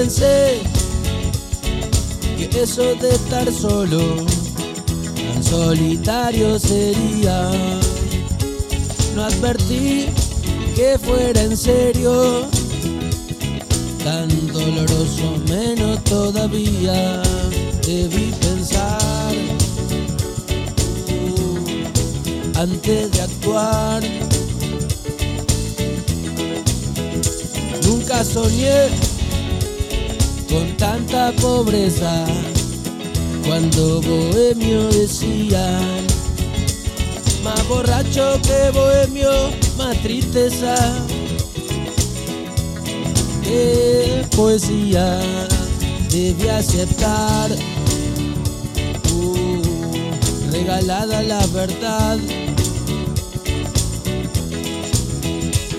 pensé que eso de estar solo, tan solitario sería. No advertí que fuera en serio, tan doloroso menos todavía. Debí pensar uh, antes de actuar. Nunca soñé con tanta pobreza cuando bohemio decían más borracho que bohemio más tristeza qué poesía debí aceptar regalada la verdad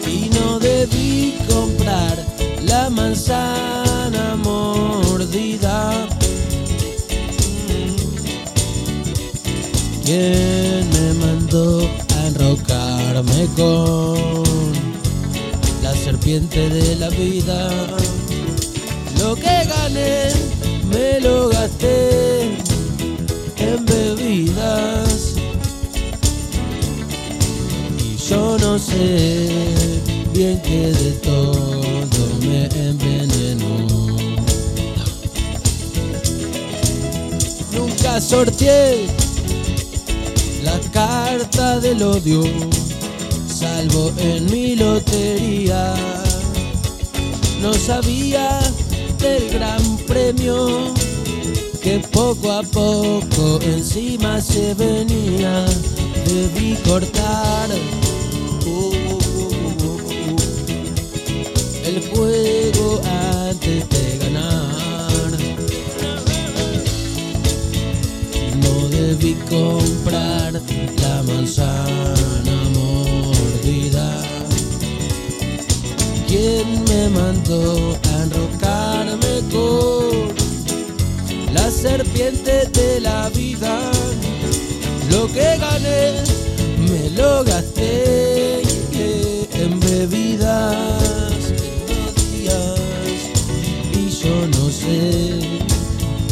y no debí comprar la manzana ¿Quién me mandó a enrocarme con la serpiente de la vida? Lo que gané me lo gasté en bebidas y yo no sé bien que de todo me envenenó. Nunca sorteé la carta del odio, salvo en mi lotería. No sabía del gran premio que poco a poco encima se venía. Debí cortar. uh, el juego antes de ganar. No debí comprar a enrocarme con la serpiente de la vida? Lo que gané me lo gasté en bebidas, y yo no sé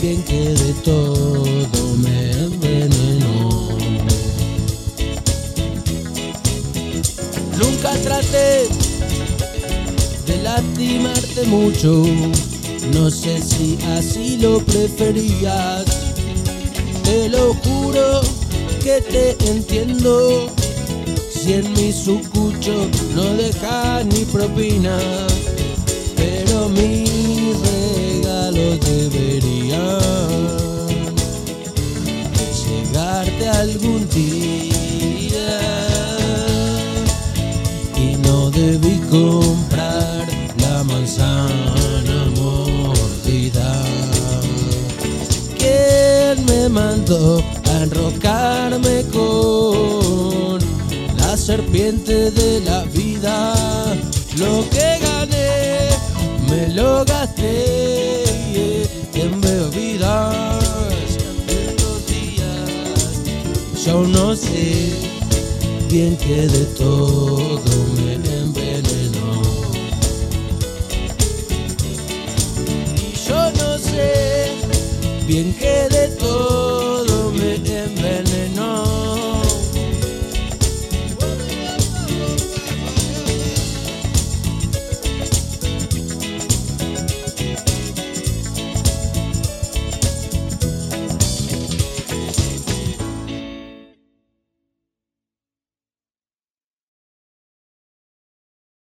bien que de todo lastimarte mucho, no sé si así lo preferías. Te lo juro que te entiendo. Si en mi sucucho no deja ni propina, pero mis regalos deberían llegarte algún día. A enrocarme con la serpiente de la vida? Lo que gané me lo gasté en bebidas, en los días. Yo no sé bien que de todo me envenenó. Y yo no sé bien que